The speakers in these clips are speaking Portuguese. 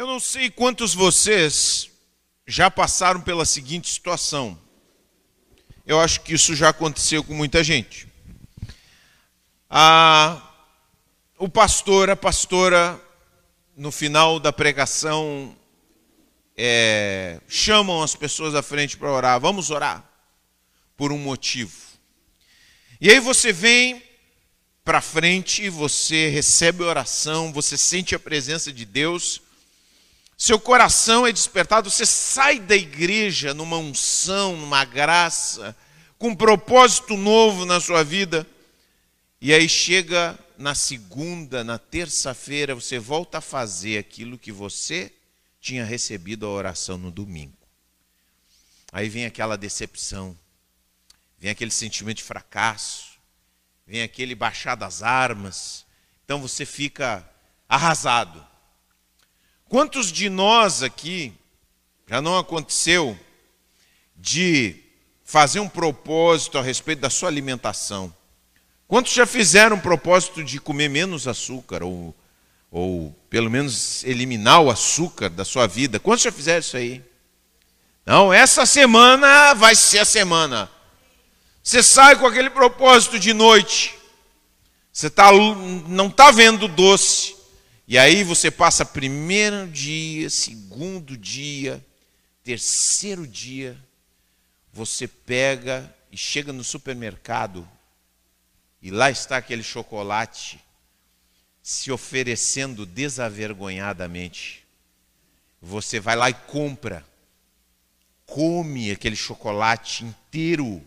Eu não sei quantos vocês já passaram pela seguinte situação. Eu acho que isso já aconteceu com muita gente. Ah, o pastor, a pastora, no final da pregação, é, chamam as pessoas à frente para orar. Vamos orar por um motivo. E aí você vem para frente, você recebe a oração, você sente a presença de Deus seu coração é despertado, você sai da igreja numa unção, numa graça, com um propósito novo na sua vida, e aí chega na segunda, na terça-feira, você volta a fazer aquilo que você tinha recebido a oração no domingo. Aí vem aquela decepção, vem aquele sentimento de fracasso, vem aquele baixar das armas, então você fica arrasado. Quantos de nós aqui já não aconteceu de fazer um propósito a respeito da sua alimentação? Quantos já fizeram um propósito de comer menos açúcar ou, ou pelo menos eliminar o açúcar da sua vida? Quantos já fizeram isso aí? Não, essa semana vai ser a semana. Você sai com aquele propósito de noite. Você tá, não está vendo doce. E aí você passa primeiro dia, segundo dia, terceiro dia, você pega e chega no supermercado e lá está aquele chocolate se oferecendo desavergonhadamente. Você vai lá e compra, come aquele chocolate inteiro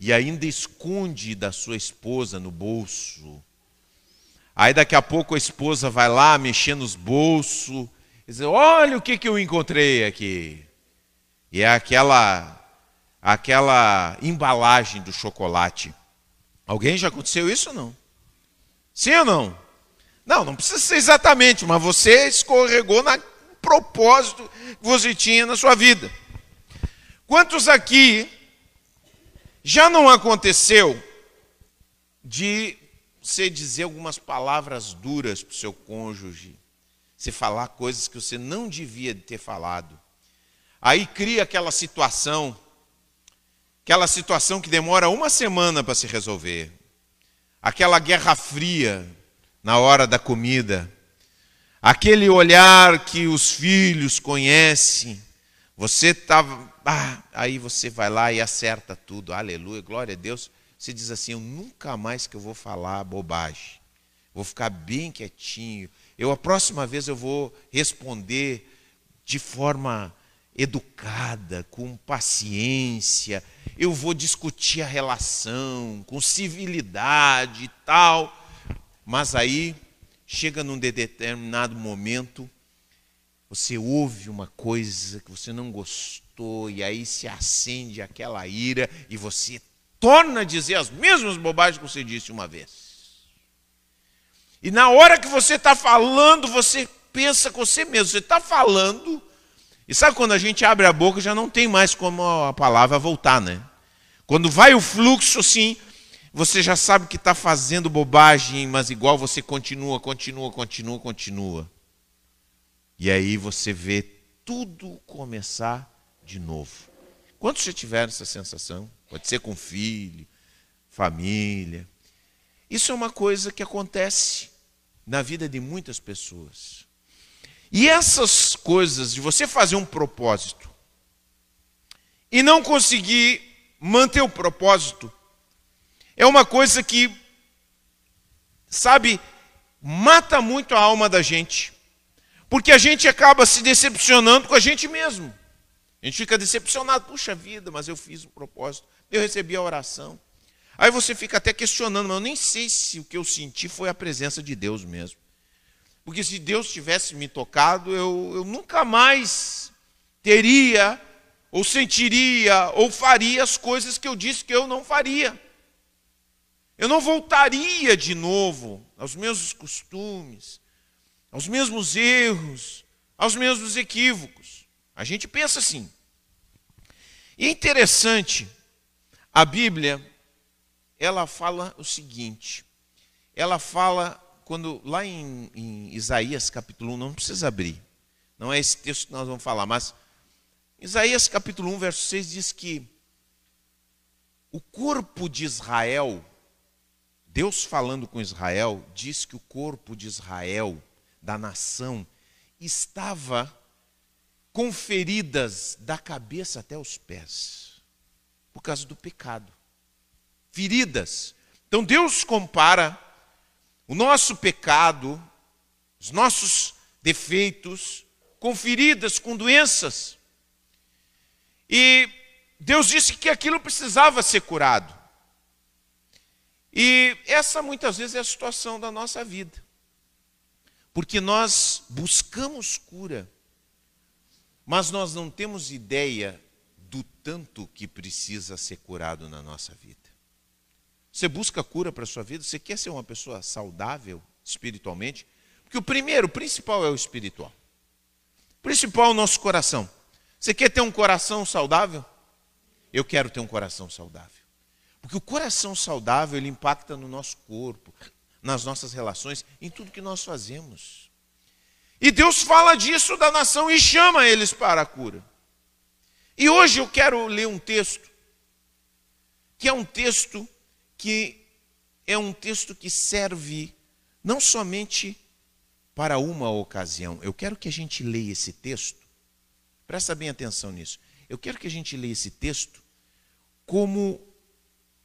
e ainda esconde da sua esposa no bolso Aí daqui a pouco a esposa vai lá mexer nos bolsos, e diz, olha o que, que eu encontrei aqui. E é aquela, aquela embalagem do chocolate. Alguém já aconteceu isso ou não? Sim ou não? Não, não precisa ser exatamente, mas você escorregou no propósito que você tinha na sua vida. Quantos aqui já não aconteceu de você dizer algumas palavras duras para o seu cônjuge, você falar coisas que você não devia ter falado. Aí cria aquela situação, aquela situação que demora uma semana para se resolver. Aquela guerra fria na hora da comida. Aquele olhar que os filhos conhecem. Você estava. Ah, aí você vai lá e acerta tudo. Aleluia, glória a Deus você diz assim: Eu nunca mais que eu vou falar bobagem. Vou ficar bem quietinho. Eu a próxima vez eu vou responder de forma educada, com paciência. Eu vou discutir a relação com civilidade e tal. Mas aí chega num determinado momento, você ouve uma coisa que você não gostou e aí se acende aquela ira e você torna a dizer as mesmas bobagens que você disse uma vez. E na hora que você está falando, você pensa com você mesmo, você está falando, e sabe quando a gente abre a boca já não tem mais como a palavra voltar, né? Quando vai o fluxo assim, você já sabe que está fazendo bobagem, mas igual você continua, continua, continua, continua. E aí você vê tudo começar de novo. Quantos já tiveram essa sensação? Pode ser com filho, família. Isso é uma coisa que acontece na vida de muitas pessoas. E essas coisas de você fazer um propósito e não conseguir manter o propósito é uma coisa que, sabe, mata muito a alma da gente. Porque a gente acaba se decepcionando com a gente mesmo. A gente fica decepcionado, puxa vida, mas eu fiz um propósito, eu recebi a oração. Aí você fica até questionando, mas eu nem sei se o que eu senti foi a presença de Deus mesmo. Porque se Deus tivesse me tocado, eu, eu nunca mais teria, ou sentiria, ou faria as coisas que eu disse que eu não faria. Eu não voltaria de novo aos mesmos costumes, aos mesmos erros, aos mesmos equívocos. A gente pensa assim. E é interessante, a Bíblia, ela fala o seguinte, ela fala, quando lá em, em Isaías capítulo 1, não precisa abrir, Não é esse texto que nós vamos falar, mas Isaías capítulo 1, verso 6 diz que o corpo de Israel, Deus falando com Israel, diz que o corpo de Israel, da nação, estava com feridas da cabeça até os pés, por causa do pecado. Feridas. Então Deus compara o nosso pecado, os nossos defeitos, com feridas, com doenças. E Deus disse que aquilo precisava ser curado. E essa muitas vezes é a situação da nossa vida. Porque nós buscamos cura, mas nós não temos ideia do tanto que precisa ser curado na nossa vida. Você busca cura para a sua vida? Você quer ser uma pessoa saudável espiritualmente? Porque o primeiro, o principal é o espiritual. O principal é o nosso coração. Você quer ter um coração saudável? Eu quero ter um coração saudável. Porque o coração saudável, ele impacta no nosso corpo, nas nossas relações, em tudo que nós fazemos. E Deus fala disso da nação e chama eles para a cura. E hoje eu quero ler um texto, que é um texto que é um texto que serve não somente para uma ocasião. Eu quero que a gente leia esse texto, presta bem atenção nisso. Eu quero que a gente leia esse texto como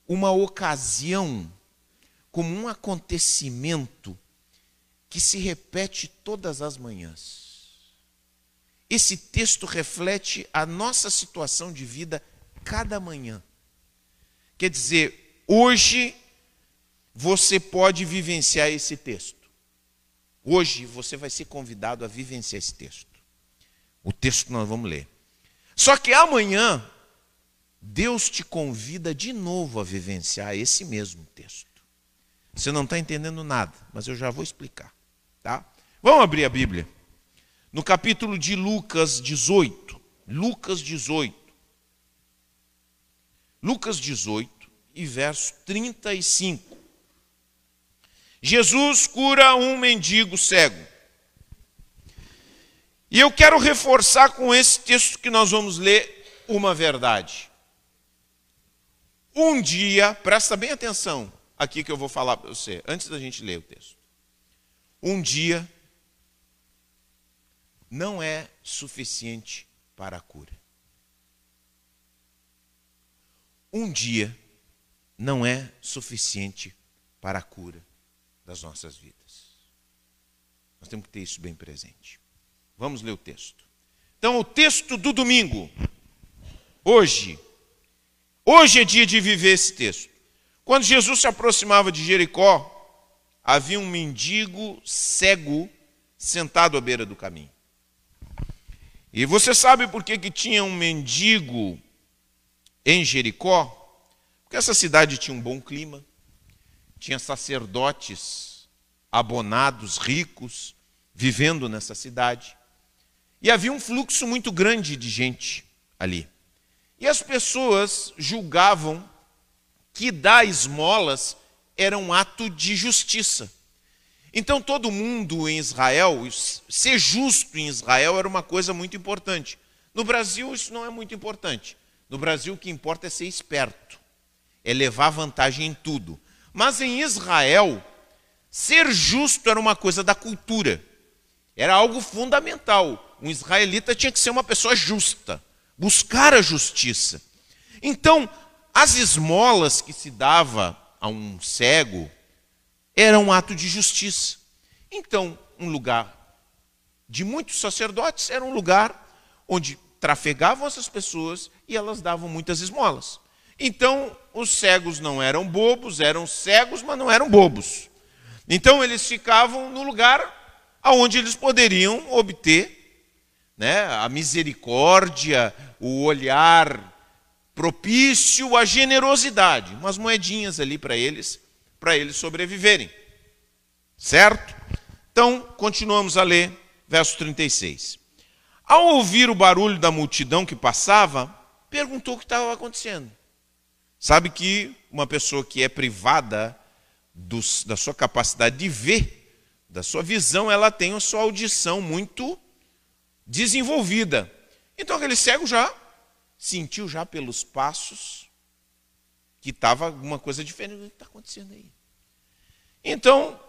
uma ocasião, como um acontecimento que se repete todas as manhãs. Esse texto reflete a nossa situação de vida cada manhã. Quer dizer, hoje você pode vivenciar esse texto. Hoje você vai ser convidado a vivenciar esse texto. O texto nós vamos ler. Só que amanhã Deus te convida de novo a vivenciar esse mesmo texto. Você não está entendendo nada, mas eu já vou explicar. Tá? Vamos abrir a Bíblia. No capítulo de Lucas 18. Lucas 18. Lucas 18 e verso 35. Jesus cura um mendigo cego. E eu quero reforçar com esse texto que nós vamos ler uma verdade. Um dia, presta bem atenção aqui que eu vou falar para você, antes da gente ler o texto. Um dia não é suficiente para a cura. Um dia não é suficiente para a cura das nossas vidas. Nós temos que ter isso bem presente. Vamos ler o texto. Então, o texto do domingo, hoje, Hoje é dia de viver esse texto. Quando Jesus se aproximava de Jericó, havia um mendigo cego sentado à beira do caminho. E você sabe por que, que tinha um mendigo em Jericó? Porque essa cidade tinha um bom clima, tinha sacerdotes abonados, ricos, vivendo nessa cidade. E havia um fluxo muito grande de gente ali. E as pessoas julgavam que dar esmolas era um ato de justiça. Então todo mundo em Israel, ser justo em Israel era uma coisa muito importante. No Brasil isso não é muito importante. No Brasil o que importa é ser esperto, é levar vantagem em tudo. Mas em Israel, ser justo era uma coisa da cultura. Era algo fundamental. Um israelita tinha que ser uma pessoa justa buscar a justiça. Então, as esmolas que se dava a um cego era um ato de justiça. Então, um lugar de muitos sacerdotes era um lugar onde trafegavam essas pessoas e elas davam muitas esmolas. Então, os cegos não eram bobos, eram cegos, mas não eram bobos. Então, eles ficavam no lugar onde eles poderiam obter né, a misericórdia, o olhar propício à generosidade, umas moedinhas ali para eles, para eles sobreviverem. Certo? Então, continuamos a ler, verso 36. Ao ouvir o barulho da multidão que passava, perguntou o que estava acontecendo. Sabe que uma pessoa que é privada da sua capacidade de ver, da sua visão, ela tem a sua audição muito desenvolvida. Então aquele cego já sentiu já pelos passos que estava alguma coisa diferente. O que está acontecendo aí? Então,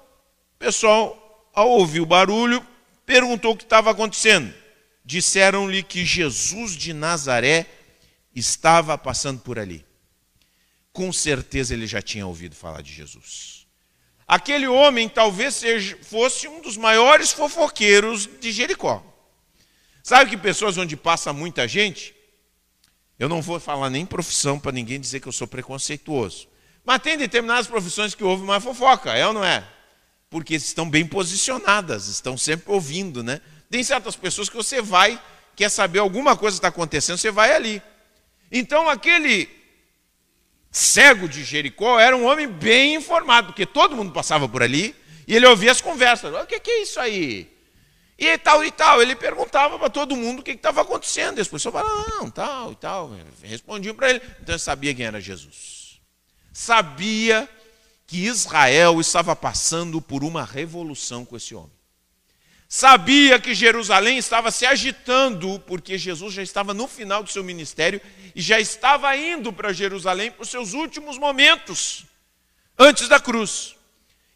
o pessoal, ao ouvir o barulho, perguntou o que estava acontecendo. Disseram-lhe que Jesus de Nazaré estava passando por ali. Com certeza ele já tinha ouvido falar de Jesus. Aquele homem talvez seja, fosse um dos maiores fofoqueiros de Jericó. Sabe que pessoas onde passa muita gente, eu não vou falar nem profissão para ninguém dizer que eu sou preconceituoso. Mas tem determinadas profissões que houve mais fofoca, é ou não é? Porque estão bem posicionadas, estão sempre ouvindo, né? Tem certas pessoas que você vai, quer saber alguma coisa está acontecendo, você vai ali. Então aquele cego de Jericó era um homem bem informado, porque todo mundo passava por ali e ele ouvia as conversas. O que é isso aí? E tal e tal. Ele perguntava para todo mundo o que estava acontecendo. E as pessoas falavam, não, tal e tal. Respondiam para ele. Então ele sabia quem era Jesus. Sabia que Israel estava passando por uma revolução com esse homem. Sabia que Jerusalém estava se agitando, porque Jesus já estava no final do seu ministério e já estava indo para Jerusalém para os seus últimos momentos, antes da cruz.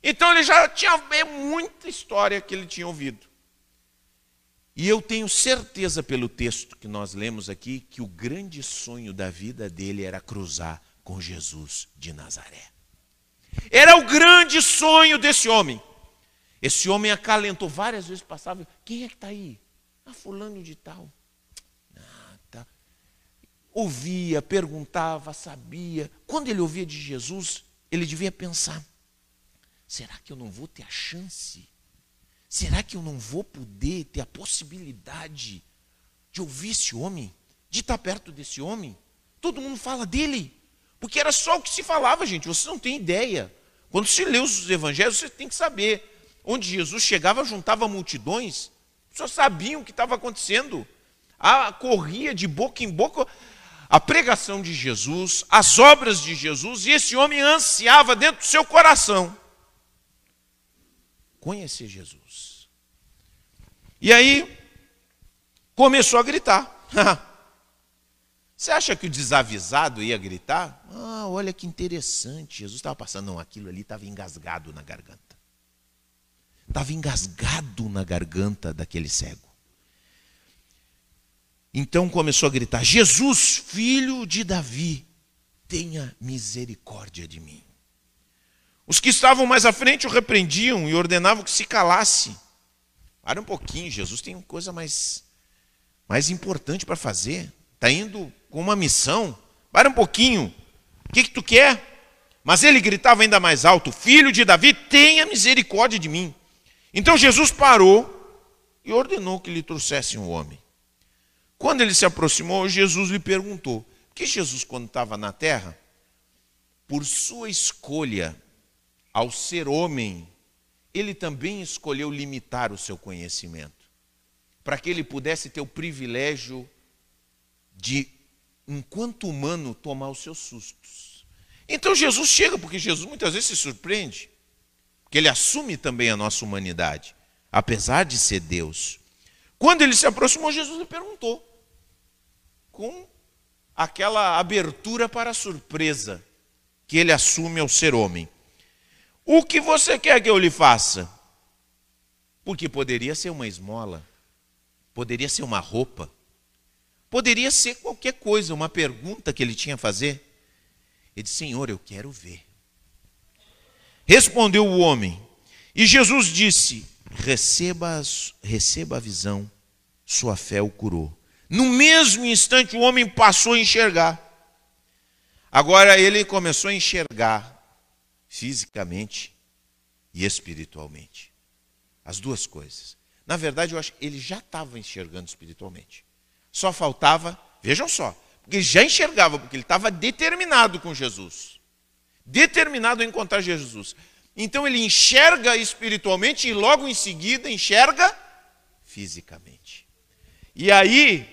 Então ele já tinha muita história que ele tinha ouvido. E eu tenho certeza pelo texto que nós lemos aqui que o grande sonho da vida dele era cruzar com Jesus de Nazaré. Era o grande sonho desse homem. Esse homem acalentou várias vezes, passava, quem é que está aí? Ah, fulano de tal. Ah, tá. Ouvia, perguntava, sabia. Quando ele ouvia de Jesus, ele devia pensar, será que eu não vou ter a chance Será que eu não vou poder ter a possibilidade de ouvir esse homem, de estar perto desse homem? Todo mundo fala dele, porque era só o que se falava, gente. Você não tem ideia. Quando se lê os evangelhos, você tem que saber. Onde Jesus chegava, juntava multidões, só sabiam o que estava acontecendo. A corria de boca em boca a pregação de Jesus, as obras de Jesus, e esse homem ansiava dentro do seu coração conhecer Jesus. E aí começou a gritar. Você acha que o desavisado ia gritar? Ah, olha que interessante. Jesus estava passando. Não, aquilo ali estava engasgado na garganta. Estava engasgado na garganta daquele cego. Então começou a gritar: Jesus, filho de Davi, tenha misericórdia de mim. Os que estavam mais à frente o repreendiam e ordenavam que se calasse. Para um pouquinho, Jesus tem coisa mais, mais importante para fazer. Está indo com uma missão. Para um pouquinho. O que, que tu quer? Mas ele gritava ainda mais alto: Filho de Davi, tenha misericórdia de mim. Então Jesus parou e ordenou que lhe trouxessem um homem. Quando ele se aproximou, Jesus lhe perguntou: que Jesus, quando estava na terra, por sua escolha, ao ser homem, ele também escolheu limitar o seu conhecimento, para que ele pudesse ter o privilégio de, enquanto humano, tomar os seus sustos. Então Jesus chega, porque Jesus muitas vezes se surpreende, porque ele assume também a nossa humanidade, apesar de ser Deus. Quando ele se aproximou, Jesus lhe perguntou, com aquela abertura para a surpresa que ele assume ao ser homem. O que você quer que eu lhe faça? Porque poderia ser uma esmola, poderia ser uma roupa, poderia ser qualquer coisa, uma pergunta que ele tinha a fazer. Ele disse: Senhor, eu quero ver. Respondeu o homem, e Jesus disse: receba, receba a visão, sua fé o curou. No mesmo instante, o homem passou a enxergar. Agora ele começou a enxergar fisicamente e espiritualmente. As duas coisas. Na verdade, eu acho que ele já estava enxergando espiritualmente. Só faltava, vejam só, porque já enxergava, porque ele estava determinado com Jesus. Determinado a encontrar Jesus. Então ele enxerga espiritualmente e logo em seguida enxerga fisicamente. E aí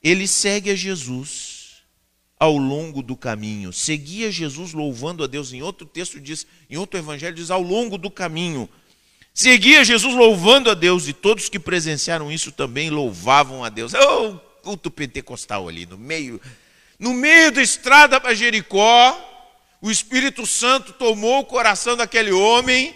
ele segue a Jesus ao longo do caminho. Seguia Jesus louvando a Deus. Em outro texto diz, em outro evangelho diz ao longo do caminho. Seguia Jesus louvando a Deus e todos que presenciaram isso também louvavam a Deus. Oh, culto pentecostal ali no meio, no meio da estrada para Jericó, o Espírito Santo tomou o coração daquele homem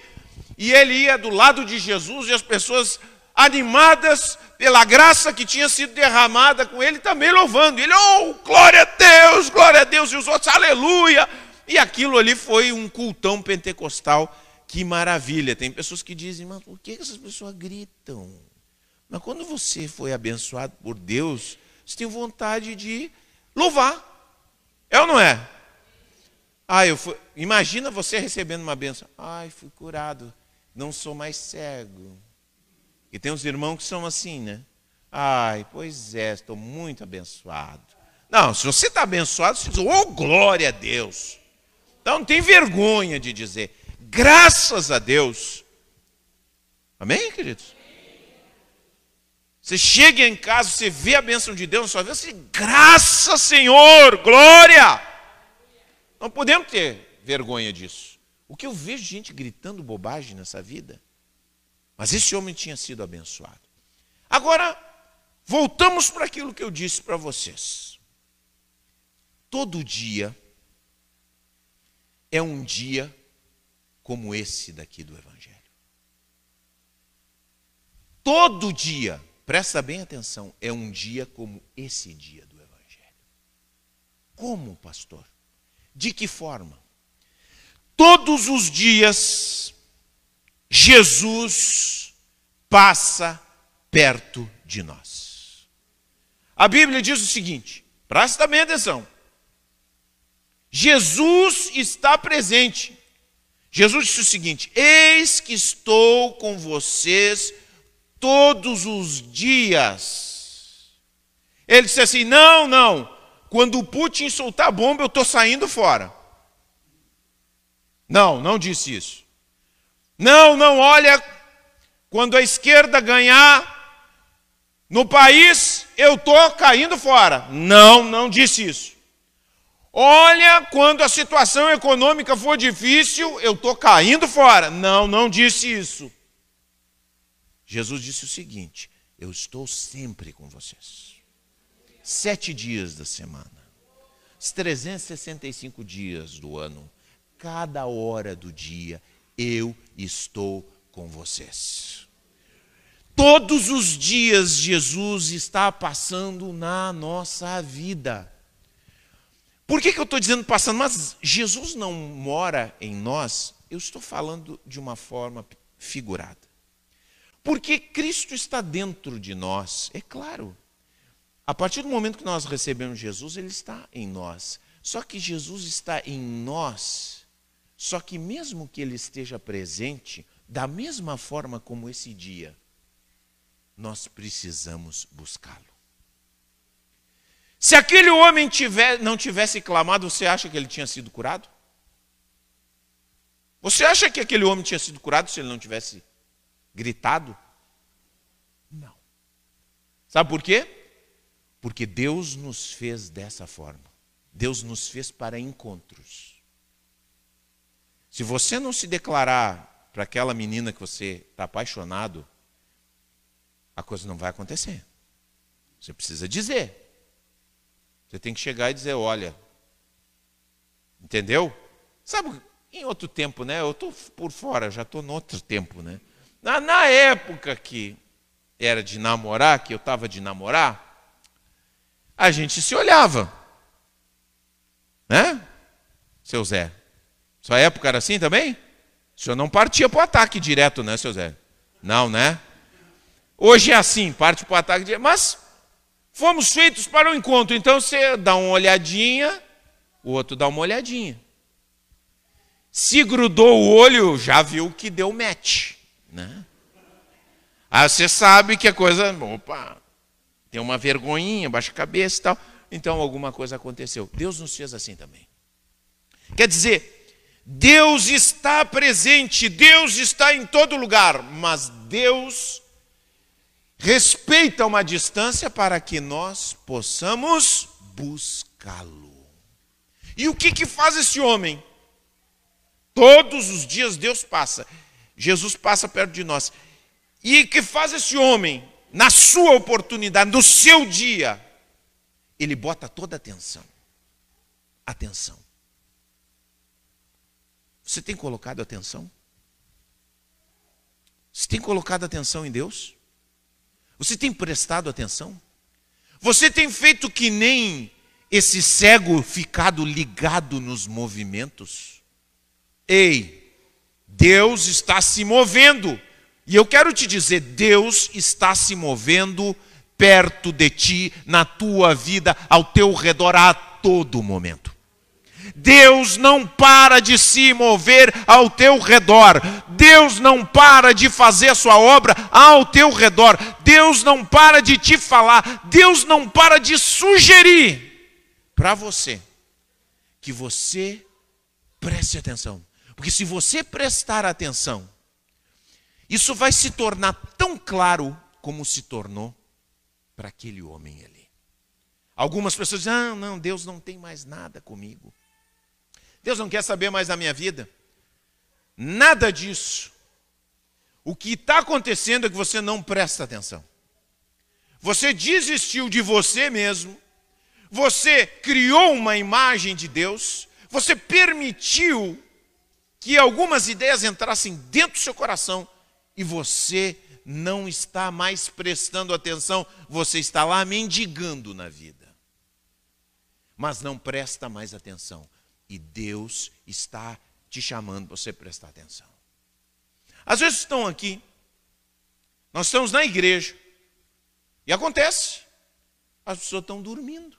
e ele ia do lado de Jesus e as pessoas animadas pela graça que tinha sido derramada com ele também louvando. Ele, oh, glória a Deus, glória a Deus, e os outros, aleluia. E aquilo ali foi um cultão pentecostal que maravilha. Tem pessoas que dizem, mas por que essas pessoas gritam? Mas quando você foi abençoado por Deus, você tem vontade de louvar. É ou não é? Ah, eu fui... Imagina você recebendo uma benção. Ai, fui curado. Não sou mais cego. E tem uns irmãos que são assim, né? Ai, pois é, estou muito abençoado. Não, se você está abençoado, você diz, oh, glória a Deus. Então não tem vergonha de dizer. Graças a Deus. Amém, queridos? Você chega em casa, você vê a bênção de Deus na sua vida, você diz, graças Senhor, glória. Não podemos ter vergonha disso. O que eu vejo gente gritando bobagem nessa vida. Mas esse homem tinha sido abençoado. Agora, voltamos para aquilo que eu disse para vocês. Todo dia é um dia como esse daqui do Evangelho. Todo dia, presta bem atenção, é um dia como esse dia do Evangelho. Como, pastor? De que forma? Todos os dias, Jesus passa perto de nós. A Bíblia diz o seguinte, presta bem atenção. Jesus está presente Jesus disse o seguinte: Eis que estou com vocês todos os dias. Ele disse assim: Não, não. Quando o Putin soltar a bomba, eu estou saindo fora. Não, não disse isso. Não, não, olha, quando a esquerda ganhar no país, eu estou caindo fora. Não, não disse isso. Olha, quando a situação econômica for difícil, eu estou caindo fora. Não, não disse isso. Jesus disse o seguinte: Eu estou sempre com vocês. Sete dias da semana, os 365 dias do ano, cada hora do dia, eu estou com vocês. Todos os dias Jesus está passando na nossa vida. Por que, que eu estou dizendo passando? Mas Jesus não mora em nós, eu estou falando de uma forma figurada. Porque Cristo está dentro de nós, é claro. A partir do momento que nós recebemos Jesus, Ele está em nós. Só que Jesus está em nós, só que mesmo que Ele esteja presente, da mesma forma como esse dia, nós precisamos buscá-lo. Se aquele homem tiver, não tivesse clamado, você acha que ele tinha sido curado? Você acha que aquele homem tinha sido curado se ele não tivesse gritado? Não. Sabe por quê? Porque Deus nos fez dessa forma. Deus nos fez para encontros. Se você não se declarar para aquela menina que você está apaixonado, a coisa não vai acontecer. Você precisa dizer. Você tem que chegar e dizer: olha, entendeu? Sabe, em outro tempo, né? Eu estou por fora, já estou no outro tempo, né? Na, na época que era de namorar, que eu estava de namorar, a gente se olhava. Né? Seu Zé. Sua época era assim também? O senhor não partia para o ataque direto, né, seu Zé? Não, né? Hoje é assim, parte para o ataque direto. Mas Fomos feitos para o encontro, então você dá uma olhadinha, o outro dá uma olhadinha. Se grudou o olho, já viu que deu match, né? Aí você sabe que a coisa, opa, tem uma vergonhinha, baixa a cabeça e tal. Então alguma coisa aconteceu. Deus nos fez assim também. Quer dizer, Deus está presente, Deus está em todo lugar, mas Deus respeita uma distância para que nós possamos buscá-lo. E o que, que faz esse homem? Todos os dias Deus passa. Jesus passa perto de nós. E que faz esse homem, na sua oportunidade, no seu dia, ele bota toda a atenção. Atenção. Você tem colocado atenção? Você tem colocado atenção em Deus? Você tem prestado atenção? Você tem feito que nem esse cego ficado ligado nos movimentos? Ei, Deus está se movendo. E eu quero te dizer, Deus está se movendo perto de ti, na tua vida, ao teu redor a todo momento. Deus não para de se mover ao teu redor. Deus não para de fazer sua obra ao teu redor. Deus não para de te falar. Deus não para de sugerir para você que você preste atenção. Porque se você prestar atenção, isso vai se tornar tão claro como se tornou para aquele homem ali. Algumas pessoas dizem: ah, não, Deus não tem mais nada comigo. Deus não quer saber mais da minha vida. Nada disso. O que está acontecendo é que você não presta atenção. Você desistiu de você mesmo. Você criou uma imagem de Deus. Você permitiu que algumas ideias entrassem dentro do seu coração e você não está mais prestando atenção, você está lá mendigando na vida. Mas não presta mais atenção. E Deus está te chamando para você prestar atenção. Às vezes estão aqui, nós estamos na igreja, e acontece, as pessoas estão dormindo.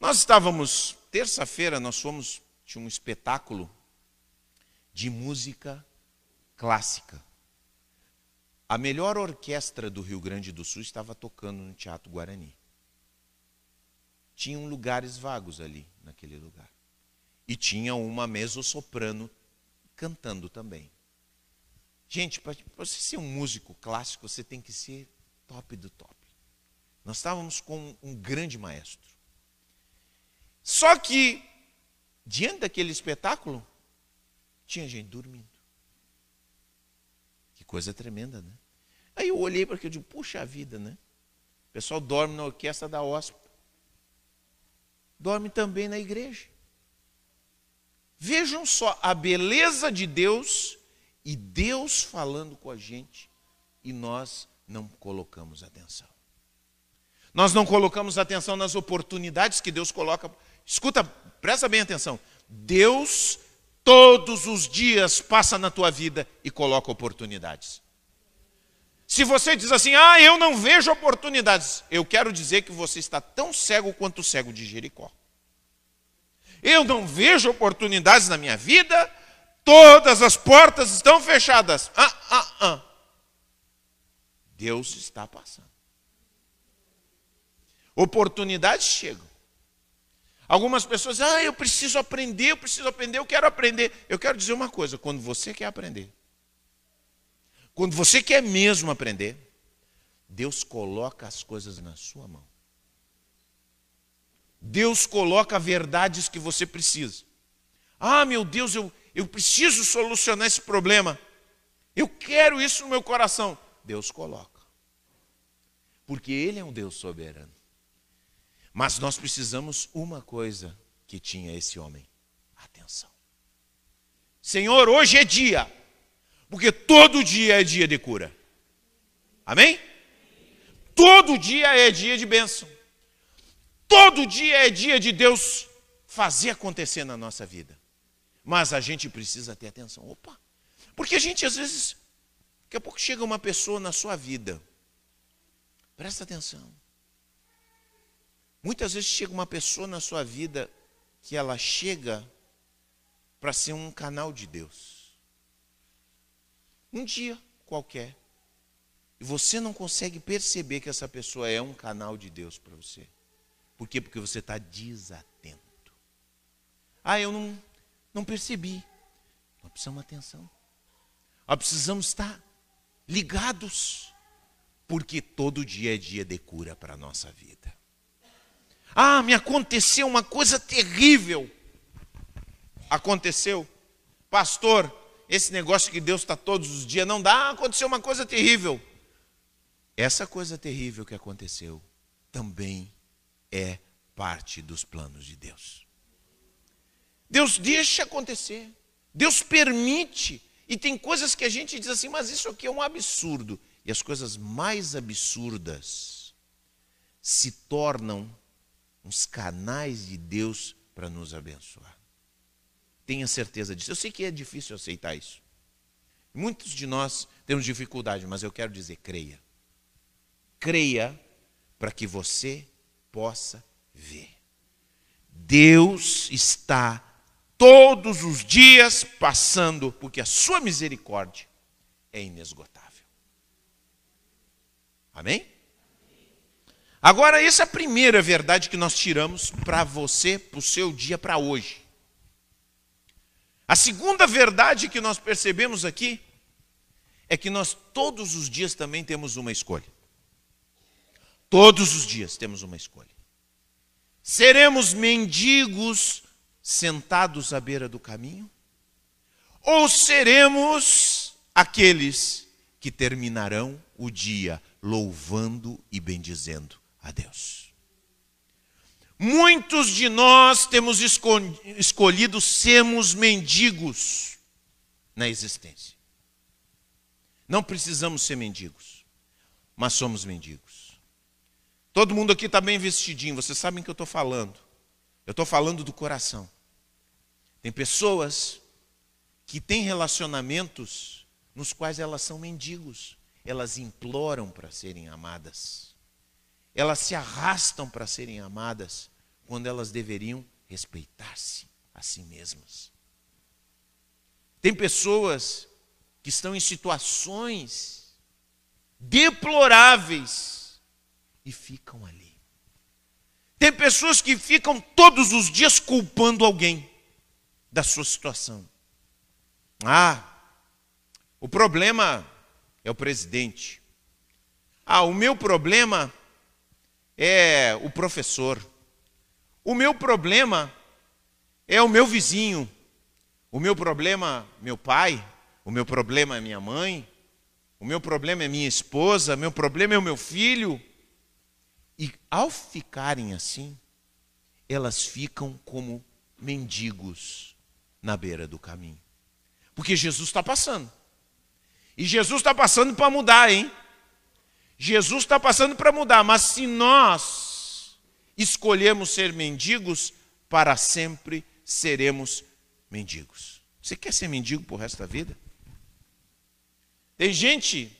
Nós estávamos, terça-feira, nós fomos, tinha um espetáculo de música clássica. A melhor orquestra do Rio Grande do Sul estava tocando no Teatro Guarani. Tinham lugares vagos ali naquele lugar. E tinha uma mezzo-soprano cantando também. Gente, para você ser um músico clássico, você tem que ser top do top. Nós estávamos com um grande maestro. Só que, diante daquele espetáculo, tinha gente dormindo. Que coisa tremenda, né? Aí eu olhei para aquilo e digo, puxa vida, né? O pessoal dorme na orquestra da OSP dorme também na igreja. Vejam só a beleza de Deus e Deus falando com a gente e nós não colocamos atenção. Nós não colocamos atenção nas oportunidades que Deus coloca. Escuta, presta bem atenção. Deus todos os dias passa na tua vida e coloca oportunidades. Se você diz assim, ah, eu não vejo oportunidades, eu quero dizer que você está tão cego quanto o cego de Jericó. Eu não vejo oportunidades na minha vida, todas as portas estão fechadas. Ah, ah, ah. Deus está passando. Oportunidades chegam. Algumas pessoas, ah, eu preciso aprender, eu preciso aprender, eu quero aprender. Eu quero dizer uma coisa: quando você quer aprender, quando você quer mesmo aprender, Deus coloca as coisas na sua mão. Deus coloca verdades que você precisa. Ah, meu Deus, eu, eu preciso solucionar esse problema. Eu quero isso no meu coração. Deus coloca. Porque Ele é um Deus soberano. Mas nós precisamos uma coisa que tinha esse homem: atenção. Senhor, hoje é dia porque todo dia é dia de cura. Amém? Todo dia é dia de bênção. Todo dia é dia de Deus fazer acontecer na nossa vida. Mas a gente precisa ter atenção. Opa! Porque a gente às vezes, daqui a pouco chega uma pessoa na sua vida. Presta atenção. Muitas vezes chega uma pessoa na sua vida que ela chega para ser um canal de Deus. Um dia qualquer. E você não consegue perceber que essa pessoa é um canal de Deus para você. Por quê? Porque você está desatento. Ah, eu não, não percebi. Nós precisamos atenção. Nós precisamos estar ligados. Porque todo dia é dia de cura para a nossa vida. Ah, me aconteceu uma coisa terrível. Aconteceu. Pastor, esse negócio que Deus está todos os dias, não dá, aconteceu uma coisa terrível. Essa coisa terrível que aconteceu também é parte dos planos de Deus. Deus deixa acontecer, Deus permite, e tem coisas que a gente diz assim, mas isso aqui é um absurdo. E as coisas mais absurdas se tornam uns canais de Deus para nos abençoar. Tenha certeza disso. Eu sei que é difícil aceitar isso. Muitos de nós temos dificuldade, mas eu quero dizer, creia. Creia para que você possa ver. Deus está todos os dias passando, porque a sua misericórdia é inesgotável. Amém? Agora, essa é a primeira verdade que nós tiramos para você, para o seu dia, para hoje. A segunda verdade que nós percebemos aqui é que nós todos os dias também temos uma escolha. Todos os dias temos uma escolha. Seremos mendigos sentados à beira do caminho? Ou seremos aqueles que terminarão o dia louvando e bendizendo a Deus. Muitos de nós temos escolhido sermos mendigos na existência. Não precisamos ser mendigos, mas somos mendigos. Todo mundo aqui está bem vestidinho, vocês sabem que eu estou falando. Eu estou falando do coração. Tem pessoas que têm relacionamentos nos quais elas são mendigos elas imploram para serem amadas. Elas se arrastam para serem amadas quando elas deveriam respeitar-se a si mesmas. Tem pessoas que estão em situações deploráveis e ficam ali. Tem pessoas que ficam todos os dias culpando alguém da sua situação. Ah, o problema é o presidente. Ah, o meu problema é o professor. O meu problema é o meu vizinho. O meu problema, meu pai. O meu problema é minha mãe. O meu problema é minha esposa. O meu problema é o meu filho. E ao ficarem assim, elas ficam como mendigos na beira do caminho. Porque Jesus está passando. E Jesus está passando para mudar, hein? Jesus está passando para mudar, mas se nós escolhemos ser mendigos, para sempre seremos mendigos. Você quer ser mendigo por resto da vida? Tem gente,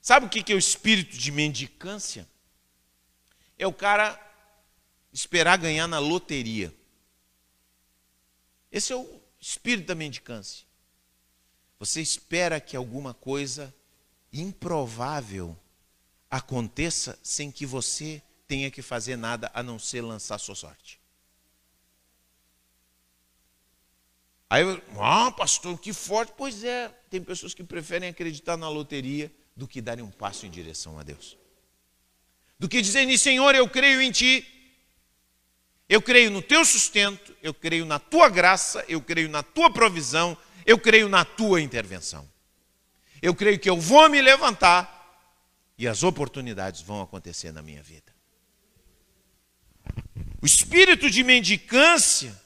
sabe o que é o espírito de mendicância? É o cara esperar ganhar na loteria. Esse é o espírito da mendicância. Você espera que alguma coisa improvável aconteça sem que você tenha que fazer nada a não ser lançar sua sorte. Aí, ah, pastor, que forte. Pois é, tem pessoas que preferem acreditar na loteria do que darem um passo em direção a Deus. Do que dizerem, Senhor, eu creio em Ti, eu creio no Teu sustento, eu creio na Tua graça, eu creio na Tua provisão, eu creio na tua intervenção. Eu creio que eu vou me levantar e as oportunidades vão acontecer na minha vida. O espírito de mendicância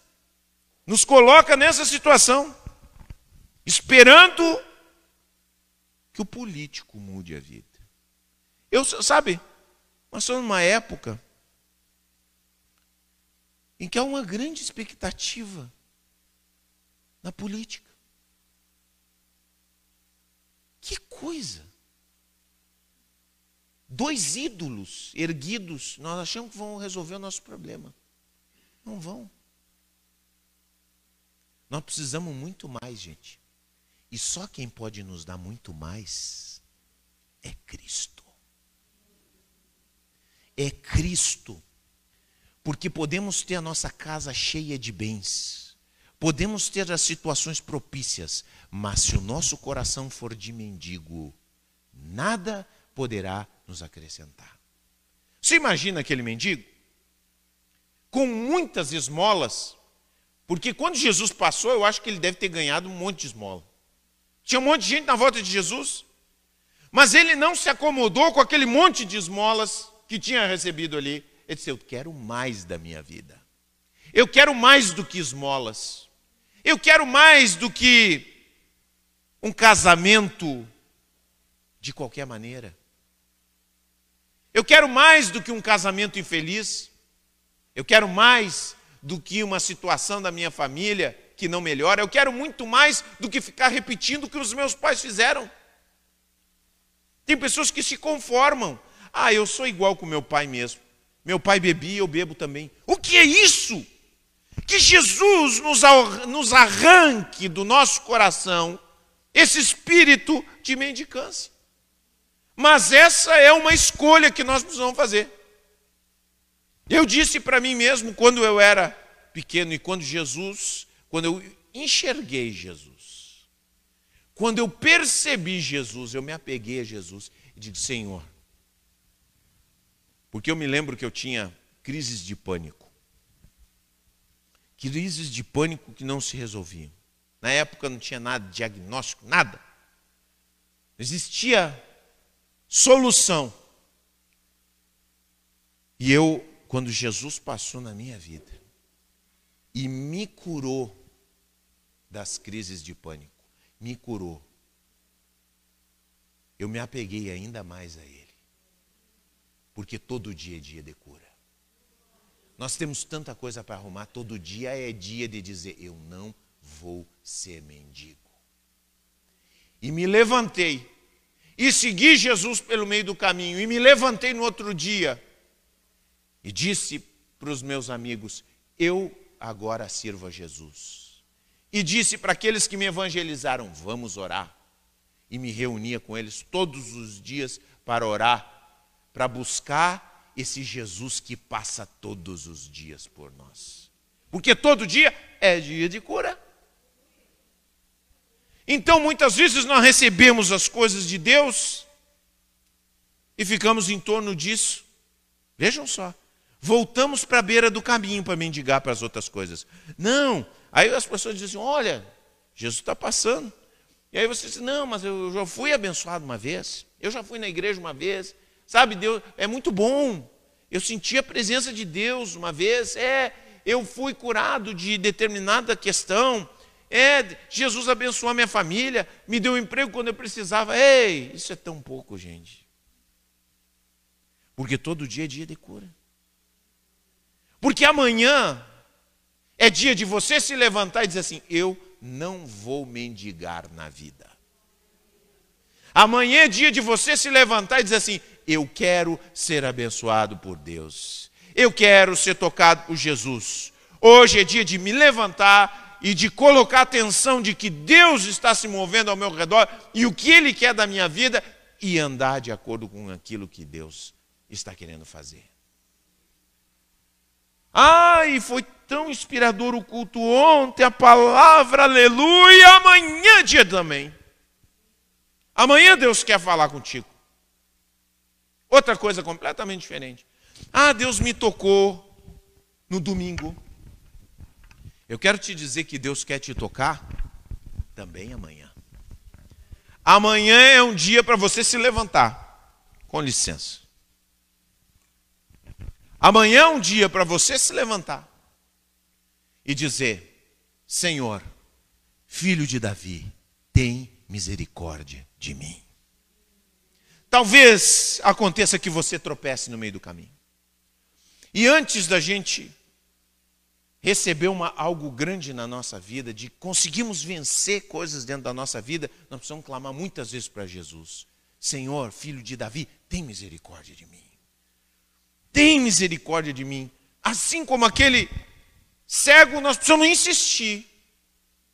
nos coloca nessa situação, esperando que o político mude a vida. Eu, sabe, nós somos numa época em que há uma grande expectativa na política. Que coisa! Dois ídolos erguidos, nós achamos que vão resolver o nosso problema. Não vão. Nós precisamos muito mais, gente. E só quem pode nos dar muito mais é Cristo. É Cristo. Porque podemos ter a nossa casa cheia de bens Podemos ter as situações propícias, mas se o nosso coração for de mendigo, nada poderá nos acrescentar. Você imagina aquele mendigo? Com muitas esmolas, porque quando Jesus passou, eu acho que ele deve ter ganhado um monte de esmola. Tinha um monte de gente na volta de Jesus. Mas ele não se acomodou com aquele monte de esmolas que tinha recebido ali. Ele disse: Eu quero mais da minha vida. Eu quero mais do que esmolas. Eu quero mais do que um casamento de qualquer maneira. Eu quero mais do que um casamento infeliz. Eu quero mais do que uma situação da minha família que não melhora. Eu quero muito mais do que ficar repetindo o que os meus pais fizeram. Tem pessoas que se conformam. Ah, eu sou igual com meu pai mesmo. Meu pai bebia, eu bebo também. O que é isso? Que Jesus nos arranque do nosso coração esse espírito de mendicância. Mas essa é uma escolha que nós precisamos fazer. Eu disse para mim mesmo quando eu era pequeno e quando Jesus, quando eu enxerguei Jesus, quando eu percebi Jesus, eu me apeguei a Jesus e digo: Senhor, porque eu me lembro que eu tinha crises de pânico, crises de pânico que não se resolviam. Na época não tinha nada diagnóstico, nada. Existia solução. E eu, quando Jesus passou na minha vida e me curou das crises de pânico, me curou, eu me apeguei ainda mais a Ele. Porque todo dia é dia de cura. Nós temos tanta coisa para arrumar, todo dia é dia de dizer: Eu não vou ser mendigo. E me levantei e segui Jesus pelo meio do caminho. E me levantei no outro dia e disse para os meus amigos: Eu agora sirvo a Jesus. E disse para aqueles que me evangelizaram: Vamos orar. E me reunia com eles todos os dias para orar, para buscar esse Jesus que passa todos os dias por nós. Porque todo dia é dia de cura. Então, muitas vezes nós recebemos as coisas de Deus e ficamos em torno disso. Vejam só, voltamos para a beira do caminho para mendigar para as outras coisas. Não, aí as pessoas dizem: olha, Jesus está passando. E aí você diz: não, mas eu já fui abençoado uma vez, eu já fui na igreja uma vez, sabe, Deus é muito bom. Eu senti a presença de Deus uma vez, é, eu fui curado de determinada questão. É, Jesus abençoou a minha família, me deu um emprego quando eu precisava. Ei, isso é tão pouco, gente. Porque todo dia é dia de cura. Porque amanhã é dia de você se levantar e dizer assim: eu não vou mendigar na vida. Amanhã é dia de você se levantar e dizer assim: eu quero ser abençoado por Deus. Eu quero ser tocado por Jesus. Hoje é dia de me levantar e de colocar atenção de que Deus está se movendo ao meu redor e o que Ele quer da minha vida e andar de acordo com aquilo que Deus está querendo fazer. Ai, foi tão inspirador o culto ontem, a palavra aleluia, amanhã é dia também. Amanhã Deus quer falar contigo. Outra coisa completamente diferente. Ah, Deus me tocou no domingo. Eu quero te dizer que Deus quer te tocar também amanhã. Amanhã é um dia para você se levantar. Com licença. Amanhã é um dia para você se levantar e dizer: Senhor, filho de Davi, tem misericórdia de mim. Talvez aconteça que você tropece no meio do caminho. E antes da gente recebeu uma, algo grande na nossa vida, de conseguimos vencer coisas dentro da nossa vida, nós precisamos clamar muitas vezes para Jesus: Senhor, filho de Davi, tem misericórdia de mim. Tem misericórdia de mim. Assim como aquele cego, nós precisamos insistir.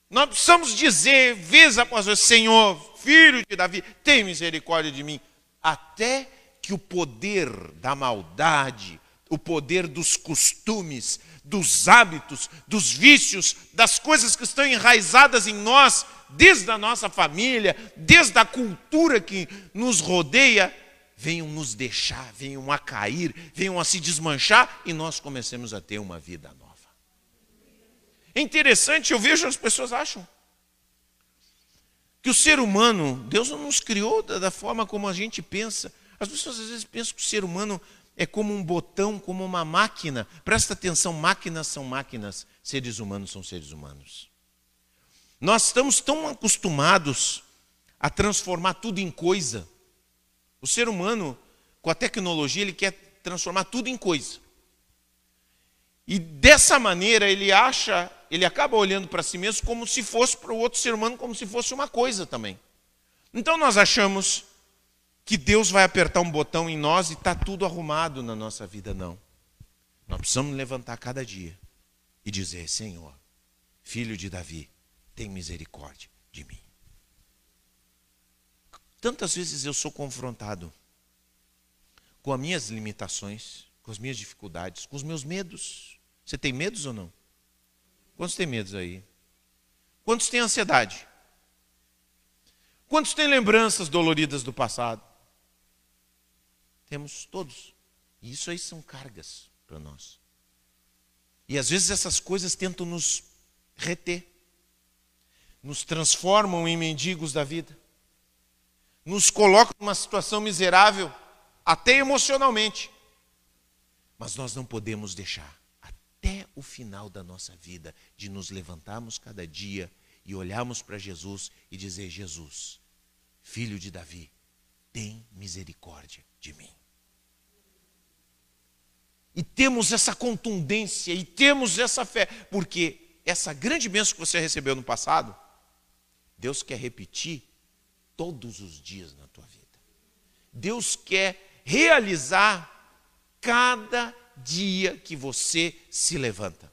Nós precisamos dizer, vez após vez, Senhor, filho de Davi, tem misericórdia de mim. Até que o poder da maldade, o poder dos costumes, dos hábitos, dos vícios, das coisas que estão enraizadas em nós, desde a nossa família, desde a cultura que nos rodeia, venham nos deixar, venham a cair, venham a se desmanchar e nós comecemos a ter uma vida nova. É interessante, eu vejo as pessoas acham Que o ser humano, Deus não nos criou da, da forma como a gente pensa. As pessoas às vezes pensam que o ser humano é como um botão, como uma máquina. Presta atenção: máquinas são máquinas, seres humanos são seres humanos. Nós estamos tão acostumados a transformar tudo em coisa. O ser humano, com a tecnologia, ele quer transformar tudo em coisa. E dessa maneira ele acha, ele acaba olhando para si mesmo como se fosse para o outro ser humano, como se fosse uma coisa também. Então nós achamos que Deus vai apertar um botão em nós e está tudo arrumado na nossa vida. Não. Nós precisamos levantar cada dia e dizer: Senhor, filho de Davi, tem misericórdia de mim. Tantas vezes eu sou confrontado com as minhas limitações, com as minhas dificuldades, com os meus medos. Você tem medos ou não? Quantos tem medos aí? Quantos têm ansiedade? Quantos têm lembranças doloridas do passado? Temos todos. E isso aí são cargas para nós. E às vezes essas coisas tentam nos reter, nos transformam em mendigos da vida, nos colocam numa situação miserável, até emocionalmente. Mas nós não podemos deixar até o final da nossa vida de nos levantarmos cada dia e olharmos para Jesus e dizer: Jesus, filho de Davi, tem misericórdia de mim. E temos essa contundência e temos essa fé, porque essa grande bênção que você recebeu no passado, Deus quer repetir todos os dias na tua vida. Deus quer realizar cada dia que você se levanta.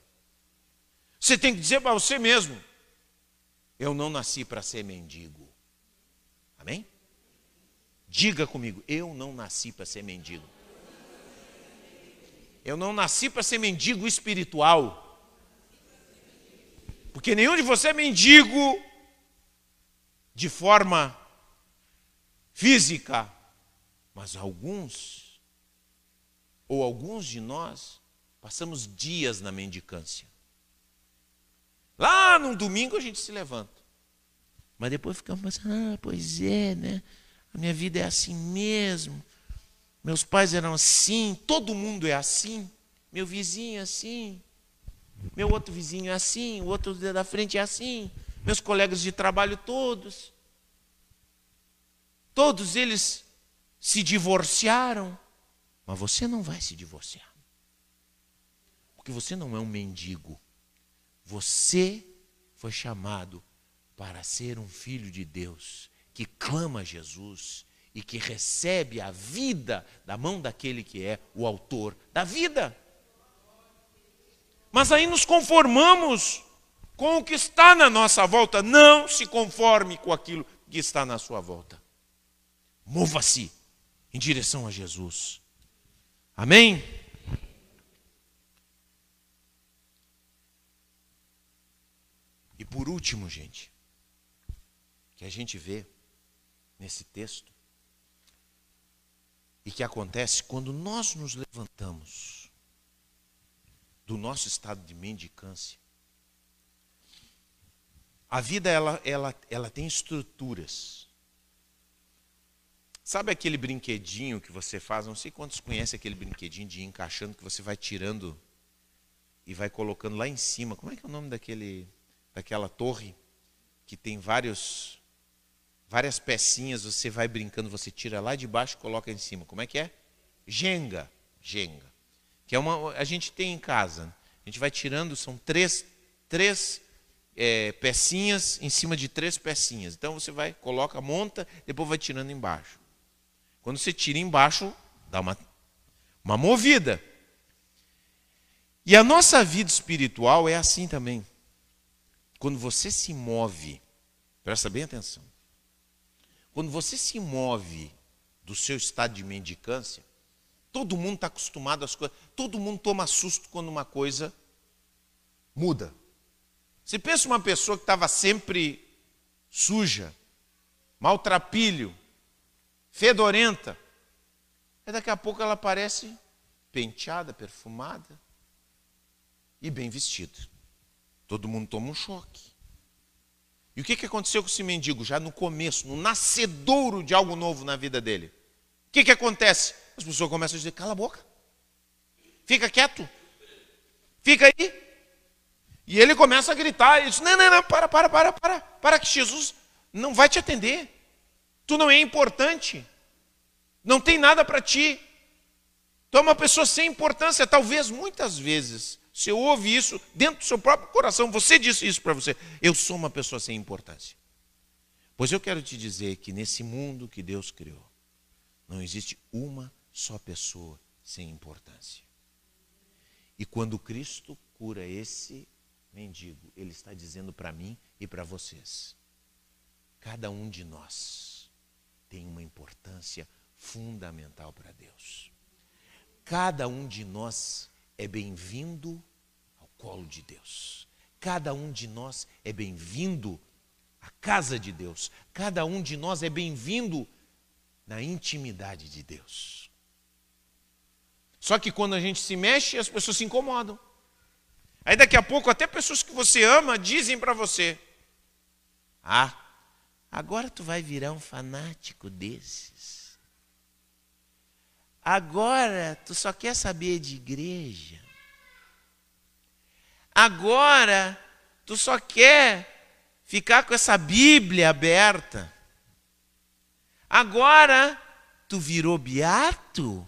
Você tem que dizer para você mesmo: eu não nasci para ser mendigo. Amém? Diga comigo, eu não nasci para ser mendigo. Eu não nasci para ser mendigo espiritual. Porque nenhum de vocês é mendigo de forma física, mas alguns, ou alguns de nós, passamos dias na mendicância. Lá num domingo a gente se levanta. Mas depois ficamos pensando, ah, pois é, né? A minha vida é assim mesmo. Meus pais eram assim, todo mundo é assim. Meu vizinho é assim. Meu outro vizinho é assim, o outro da frente é assim. Meus colegas de trabalho todos. Todos eles se divorciaram. Mas você não vai se divorciar. Porque você não é um mendigo. Você foi chamado para ser um filho de Deus que clama a Jesus e que recebe a vida da mão daquele que é o autor da vida. Mas aí nos conformamos com o que está na nossa volta, não se conforme com aquilo que está na sua volta. Mova-se em direção a Jesus. Amém? E por último, gente, que a gente vê nesse texto, e que acontece quando nós nos levantamos do nosso estado de mendicância. A vida ela, ela, ela tem estruturas. Sabe aquele brinquedinho que você faz? Não sei quantos conhecem aquele brinquedinho de ir encaixando que você vai tirando e vai colocando lá em cima. Como é que é o nome daquele, daquela torre que tem vários várias pecinhas, você vai brincando, você tira lá de baixo coloca em cima. Como é que é? Jenga. Jenga. Que é uma. A gente tem em casa. A gente vai tirando, são três, três é, pecinhas em cima de três pecinhas. Então você vai, coloca, monta, depois vai tirando embaixo. Quando você tira embaixo, dá uma, uma movida. E a nossa vida espiritual é assim também. Quando você se move, presta bem atenção. Quando você se move do seu estado de mendicância, todo mundo está acostumado às coisas, todo mundo toma susto quando uma coisa muda. Você pensa uma pessoa que estava sempre suja, maltrapilho, fedorenta, e daqui a pouco ela aparece penteada, perfumada e bem vestida. Todo mundo toma um choque. E o que, que aconteceu com esse mendigo? Já no começo, no nascedouro de algo novo na vida dele. O que, que acontece? As pessoas começam a dizer: cala a boca, fica quieto, fica aí. E ele começa a gritar: e diz, não, não, não, para, para, para, para, para, que Jesus não vai te atender. Tu não é importante, não tem nada para ti. Tu é uma pessoa sem importância. Talvez muitas vezes você ouve isso dentro do seu próprio coração, você disse isso para você. Eu sou uma pessoa sem importância. Pois eu quero te dizer que nesse mundo que Deus criou, não existe uma só pessoa sem importância. E quando Cristo cura esse mendigo, ele está dizendo para mim e para vocês: cada um de nós tem uma importância fundamental para Deus. Cada um de nós é bem-vindo ao colo de Deus. Cada um de nós é bem-vindo à casa de Deus. Cada um de nós é bem-vindo na intimidade de Deus. Só que quando a gente se mexe, as pessoas se incomodam. Aí daqui a pouco, até pessoas que você ama dizem para você: Ah, agora tu vai virar um fanático desses. Agora tu só quer saber de igreja. Agora tu só quer ficar com essa Bíblia aberta. Agora tu virou beato.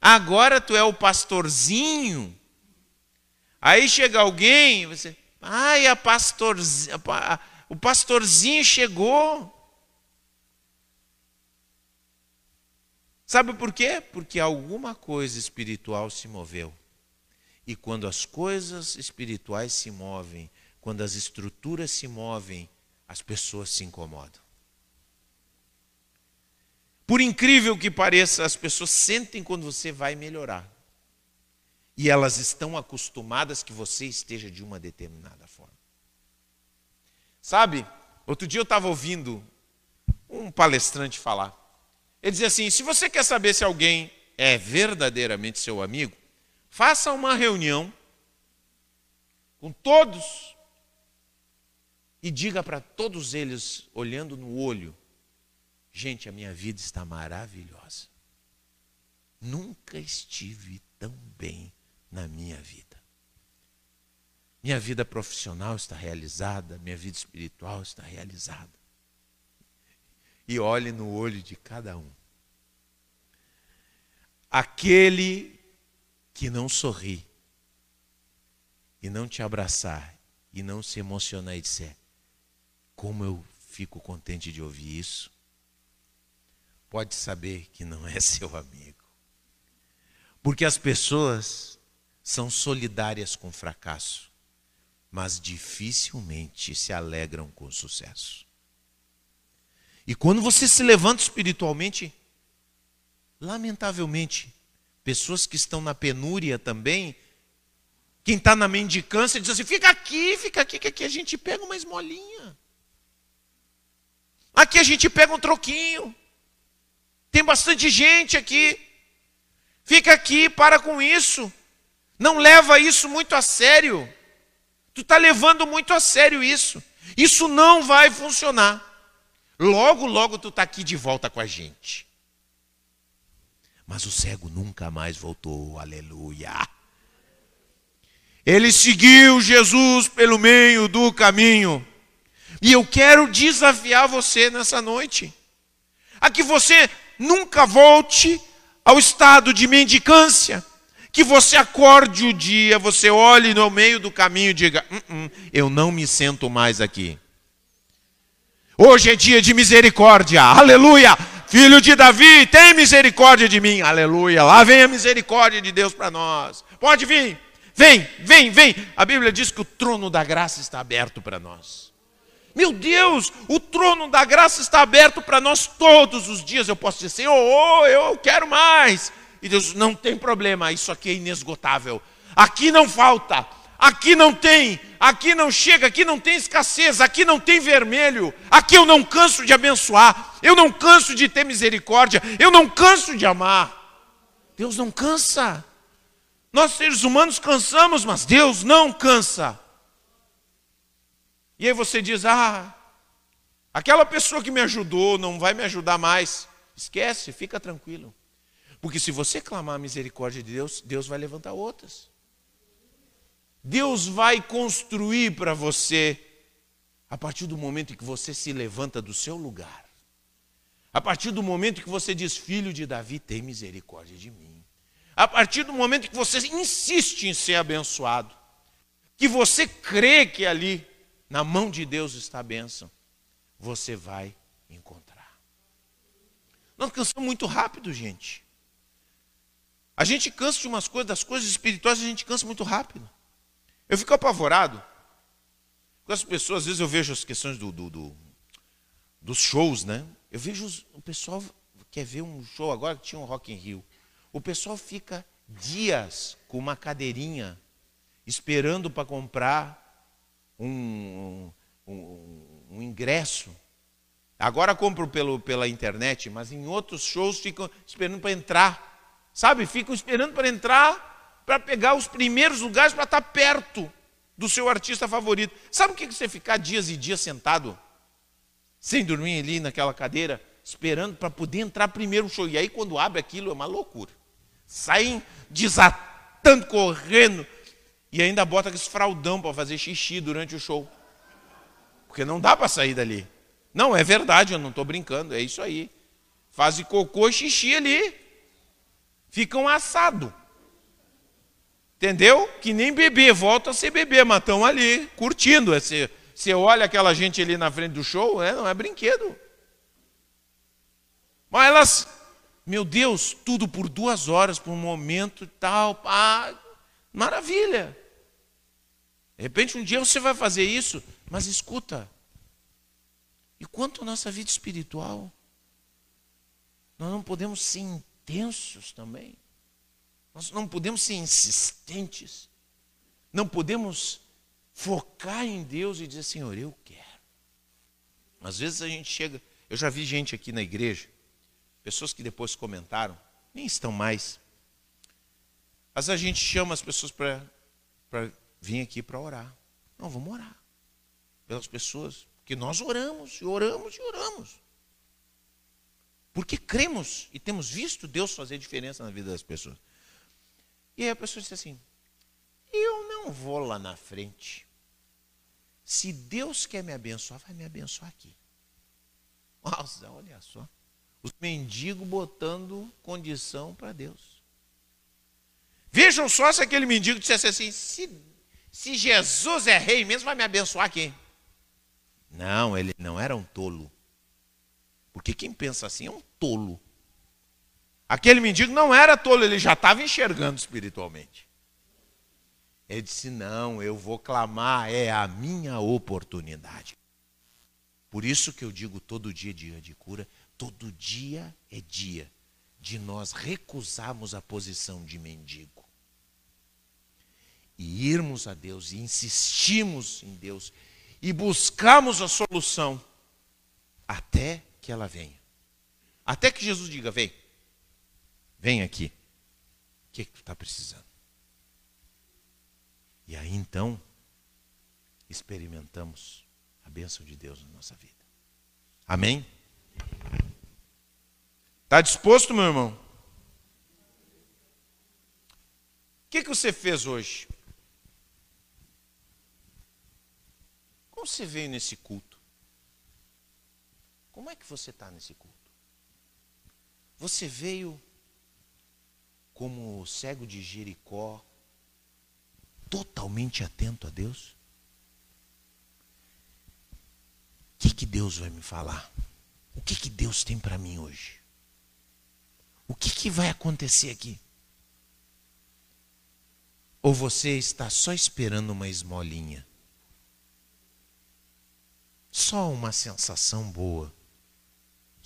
Agora tu é o pastorzinho. Aí chega alguém, você, ai, a o pastorzinho chegou. Sabe por quê? Porque alguma coisa espiritual se moveu. E quando as coisas espirituais se movem, quando as estruturas se movem, as pessoas se incomodam. Por incrível que pareça, as pessoas sentem quando você vai melhorar. E elas estão acostumadas que você esteja de uma determinada forma. Sabe, outro dia eu estava ouvindo um palestrante falar. Ele diz assim: se você quer saber se alguém é verdadeiramente seu amigo, faça uma reunião com todos e diga para todos eles, olhando no olho: gente, a minha vida está maravilhosa. Nunca estive tão bem na minha vida. Minha vida profissional está realizada, minha vida espiritual está realizada e olhe no olho de cada um. Aquele que não sorri e não te abraçar e não se emocionar e disser: Como eu fico contente de ouvir isso, pode saber que não é seu amigo. Porque as pessoas são solidárias com fracasso, mas dificilmente se alegram com sucesso. E quando você se levanta espiritualmente, lamentavelmente, pessoas que estão na penúria também, quem está na mendicância diz assim: fica aqui, fica aqui, que aqui a gente pega uma esmolinha. Aqui a gente pega um troquinho. Tem bastante gente aqui. Fica aqui, para com isso. Não leva isso muito a sério. Tu está levando muito a sério isso. Isso não vai funcionar. Logo, logo tu está aqui de volta com a gente. Mas o cego nunca mais voltou, aleluia. Ele seguiu Jesus pelo meio do caminho. E eu quero desafiar você nessa noite, a que você nunca volte ao estado de mendicância, que você acorde o dia, você olhe no meio do caminho e diga: hum, hum, Eu não me sento mais aqui. Hoje é dia de misericórdia, aleluia. Filho de Davi, tem misericórdia de mim, aleluia. Lá vem a misericórdia de Deus para nós. Pode vir, vem, vem, vem. A Bíblia diz que o trono da graça está aberto para nós. Meu Deus, o trono da graça está aberto para nós todos os dias. Eu posso dizer, Senhor, oh, eu quero mais. E Deus, não tem problema, isso aqui é inesgotável. Aqui não falta, aqui não tem, aqui não chega, aqui não tem escassez, aqui não tem vermelho, aqui eu não canso de abençoar, eu não canso de ter misericórdia, eu não canso de amar. Deus não cansa. Nós seres humanos cansamos, mas Deus não cansa. E aí você diz: Ah, aquela pessoa que me ajudou não vai me ajudar mais. Esquece, fica tranquilo. Porque se você clamar a misericórdia de Deus, Deus vai levantar outras. Deus vai construir para você a partir do momento em que você se levanta do seu lugar. A partir do momento que você diz, filho de Davi, tem misericórdia de mim. A partir do momento que você insiste em ser abençoado, que você crê que ali, na mão de Deus está a bênção, você vai encontrar. Nós cansamos muito rápido, gente. A gente cansa de umas coisas, das coisas espirituais, a gente cansa muito rápido. Eu fico apavorado. Com as pessoas, às vezes eu vejo as questões do, do, do dos shows, né? Eu vejo os, o pessoal quer ver um show agora que tinha um Rock in Rio. O pessoal fica dias com uma cadeirinha esperando para comprar um, um, um, ingresso. Agora compro pelo, pela internet, mas em outros shows ficam esperando para entrar. Sabe? Ficam esperando para entrar, para pegar os primeiros lugares para estar tá perto do seu artista favorito. Sabe o que você ficar dias e dias sentado, sem dormir ali naquela cadeira, esperando para poder entrar primeiro no show? E aí, quando abre aquilo, é uma loucura. Saem desatando, correndo, e ainda bota aquele fraldão para fazer xixi durante o show. Porque não dá para sair dali. Não, é verdade, eu não estou brincando, é isso aí. Fazem cocô xixi ali ficam assado. Entendeu? Que nem bebê, volta a ser bebê, mas estão ali, curtindo. Você, você olha aquela gente ali na frente do show, né? não é brinquedo. Mas elas, meu Deus, tudo por duas horas, por um momento e tal. Ah, maravilha. De repente um dia você vai fazer isso, mas escuta. E quanto à nossa vida espiritual? Nós não podemos ser intensos também. Nós não podemos ser insistentes. Não podemos focar em Deus e dizer, Senhor, eu quero. Às vezes a gente chega, eu já vi gente aqui na igreja, pessoas que depois comentaram, nem estão mais. Mas a gente chama as pessoas para vir aqui para orar. Não, vamos orar pelas pessoas, porque nós oramos, e oramos, e oramos. Porque cremos e temos visto Deus fazer diferença na vida das pessoas. E aí a pessoa disse assim: Eu não vou lá na frente. Se Deus quer me abençoar, vai me abençoar aqui. Nossa, olha só. Os mendigos botando condição para Deus. Vejam só se aquele mendigo dissesse assim: se, se Jesus é rei mesmo, vai me abençoar aqui. Não, ele não era um tolo. Porque quem pensa assim é um tolo. Aquele mendigo não era tolo, ele já estava enxergando espiritualmente. Ele disse: Não, eu vou clamar, é a minha oportunidade. Por isso que eu digo todo dia é dia de cura, todo dia é dia de nós recusarmos a posição de mendigo. E irmos a Deus e insistimos em Deus e buscamos a solução até que ela venha. Até que Jesus diga: vem, vem aqui. O que, é que tu está precisando? E aí então, experimentamos a bênção de Deus na nossa vida. Amém? Está disposto, meu irmão? O que, que você fez hoje? Como você veio nesse culto? Como é que você está nesse culto? Você veio como o cego de Jericó, totalmente atento a Deus? O que, que Deus vai me falar? O que, que Deus tem para mim hoje? O que, que vai acontecer aqui? Ou você está só esperando uma esmolinha? Só uma sensação boa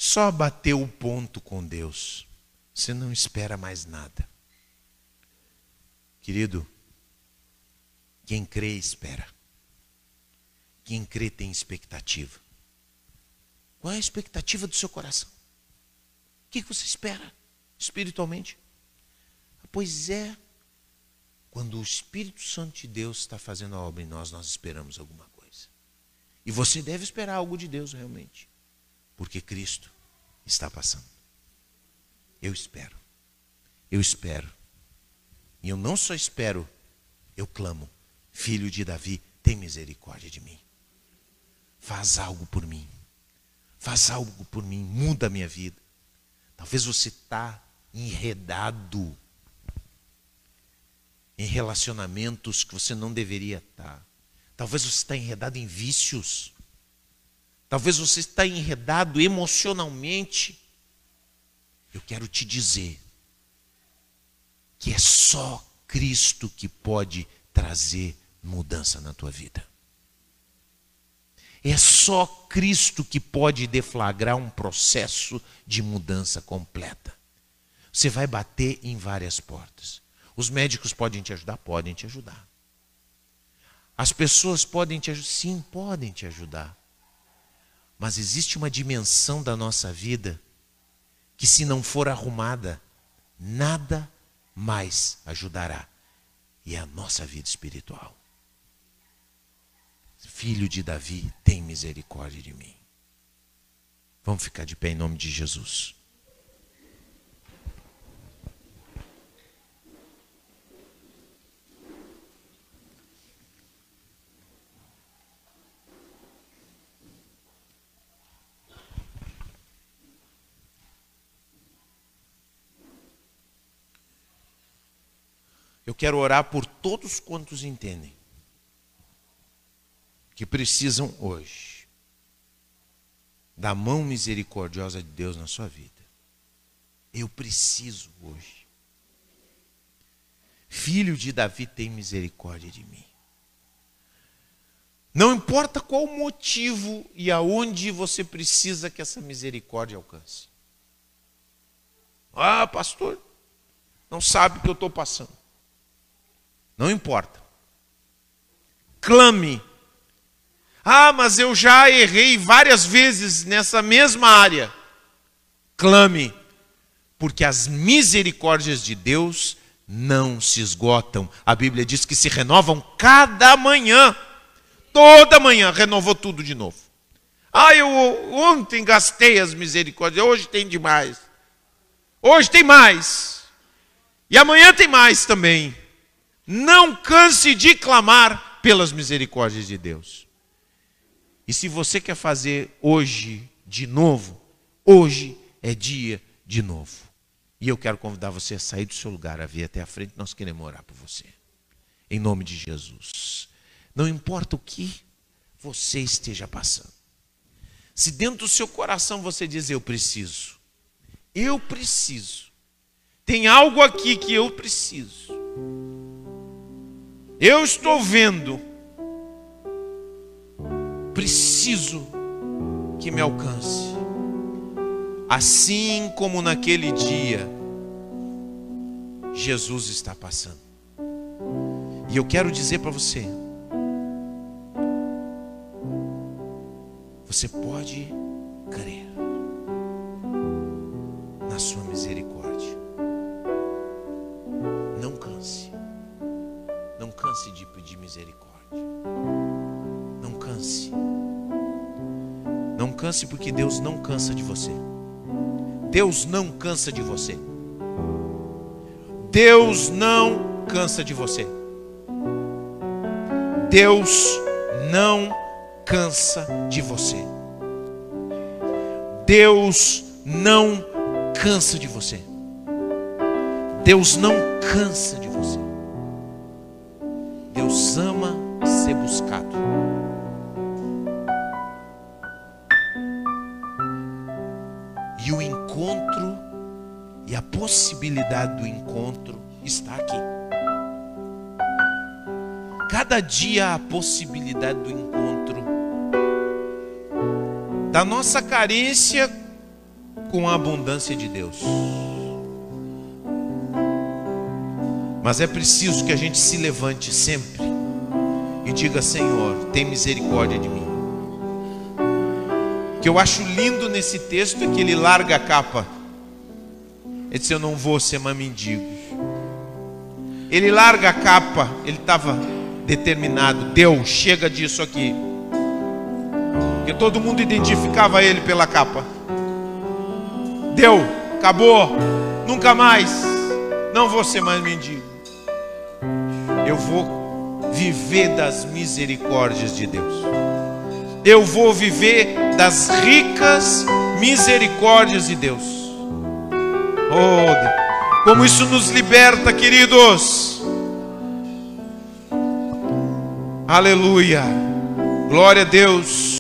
só bateu o ponto com Deus. Você não espera mais nada. Querido, quem crê, espera. Quem crê tem expectativa. Qual é a expectativa do seu coração? O que você espera espiritualmente? Pois é, quando o Espírito Santo de Deus está fazendo a obra em nós, nós esperamos alguma coisa. E você deve esperar algo de Deus realmente. Porque Cristo está passando. Eu espero. Eu espero. E eu não só espero, eu clamo: Filho de Davi, tem misericórdia de mim. Faz algo por mim. Faz algo por mim. Muda a minha vida. Talvez você está enredado em relacionamentos que você não deveria estar. Talvez você está enredado em vícios. Talvez você está enredado emocionalmente. Eu quero te dizer que é só Cristo que pode trazer mudança na tua vida. É só Cristo que pode deflagrar um processo de mudança completa. Você vai bater em várias portas. Os médicos podem te ajudar? Podem te ajudar. As pessoas podem te ajudar? Sim, podem te ajudar. Mas existe uma dimensão da nossa vida que, se não for arrumada, nada mais ajudará. E é a nossa vida espiritual. Filho de Davi, tem misericórdia de mim. Vamos ficar de pé em nome de Jesus. Eu quero orar por todos quantos entendem que precisam hoje da mão misericordiosa de Deus na sua vida. Eu preciso hoje. Filho de Davi, tem misericórdia de mim. Não importa qual o motivo e aonde você precisa que essa misericórdia alcance. Ah, pastor, não sabe o que eu estou passando. Não importa. Clame ah, mas eu já errei várias vezes nessa mesma área. Clame, porque as misericórdias de Deus não se esgotam. A Bíblia diz que se renovam cada manhã. Toda manhã renovou tudo de novo. Ah, eu ontem gastei as misericórdias, hoje tem demais. Hoje tem mais. E amanhã tem mais também. Não canse de clamar pelas misericórdias de Deus. E se você quer fazer hoje de novo, hoje é dia de novo. E eu quero convidar você a sair do seu lugar, a vir até a frente, nós queremos orar por você. Em nome de Jesus. Não importa o que você esteja passando. Se dentro do seu coração você diz, eu preciso, eu preciso, tem algo aqui que eu preciso. Eu estou vendo preciso que me alcance. Assim como naquele dia, Jesus está passando. E eu quero dizer para você: você pode crer na Sua misericórdia. Canse de pedir misericórdia. Não canse. Não canse porque Deus não cansa de você. Deus não cansa de você. Deus não cansa de você. Deus não cansa de você. Deus não cansa de você. Deus não cansa de você. Deus ama ser buscado. possibilidade do encontro está aqui. Cada dia a possibilidade do encontro, da nossa carência com a abundância de Deus. Mas é preciso que a gente se levante sempre e diga: Senhor, tem misericórdia de mim. O que eu acho lindo nesse texto é que ele larga a capa ele disse: Eu não vou ser mais mendigo. Ele larga a capa, ele estava determinado. Deus, chega disso aqui. Porque todo mundo identificava ele pela capa. Deu, acabou, nunca mais. Não vou ser mais mendigo. Eu vou viver das misericórdias de Deus. Eu vou viver das ricas misericórdias de Deus. Oh, como isso nos liberta, queridos. Aleluia. Glória a Deus.